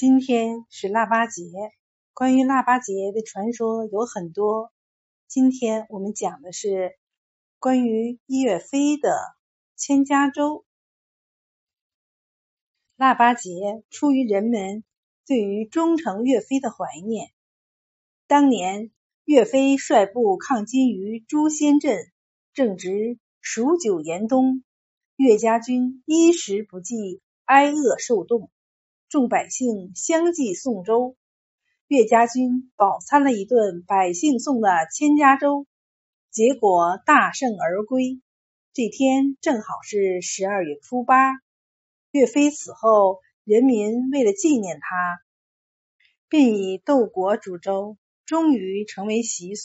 今天是腊八节，关于腊八节的传说有很多。今天我们讲的是关于岳飞的千家粥。腊八节出于人们对于忠诚岳飞的怀念。当年岳飞率部抗金于朱仙镇，正值数九严冬，岳家军衣食不济，挨饿受冻。众百姓相继送粥，岳家军饱餐了一顿百姓送的千家粥，结果大胜而归。这天正好是十二月初八，岳飞死后，人民为了纪念他，便以豆果煮粥，终于成为习俗。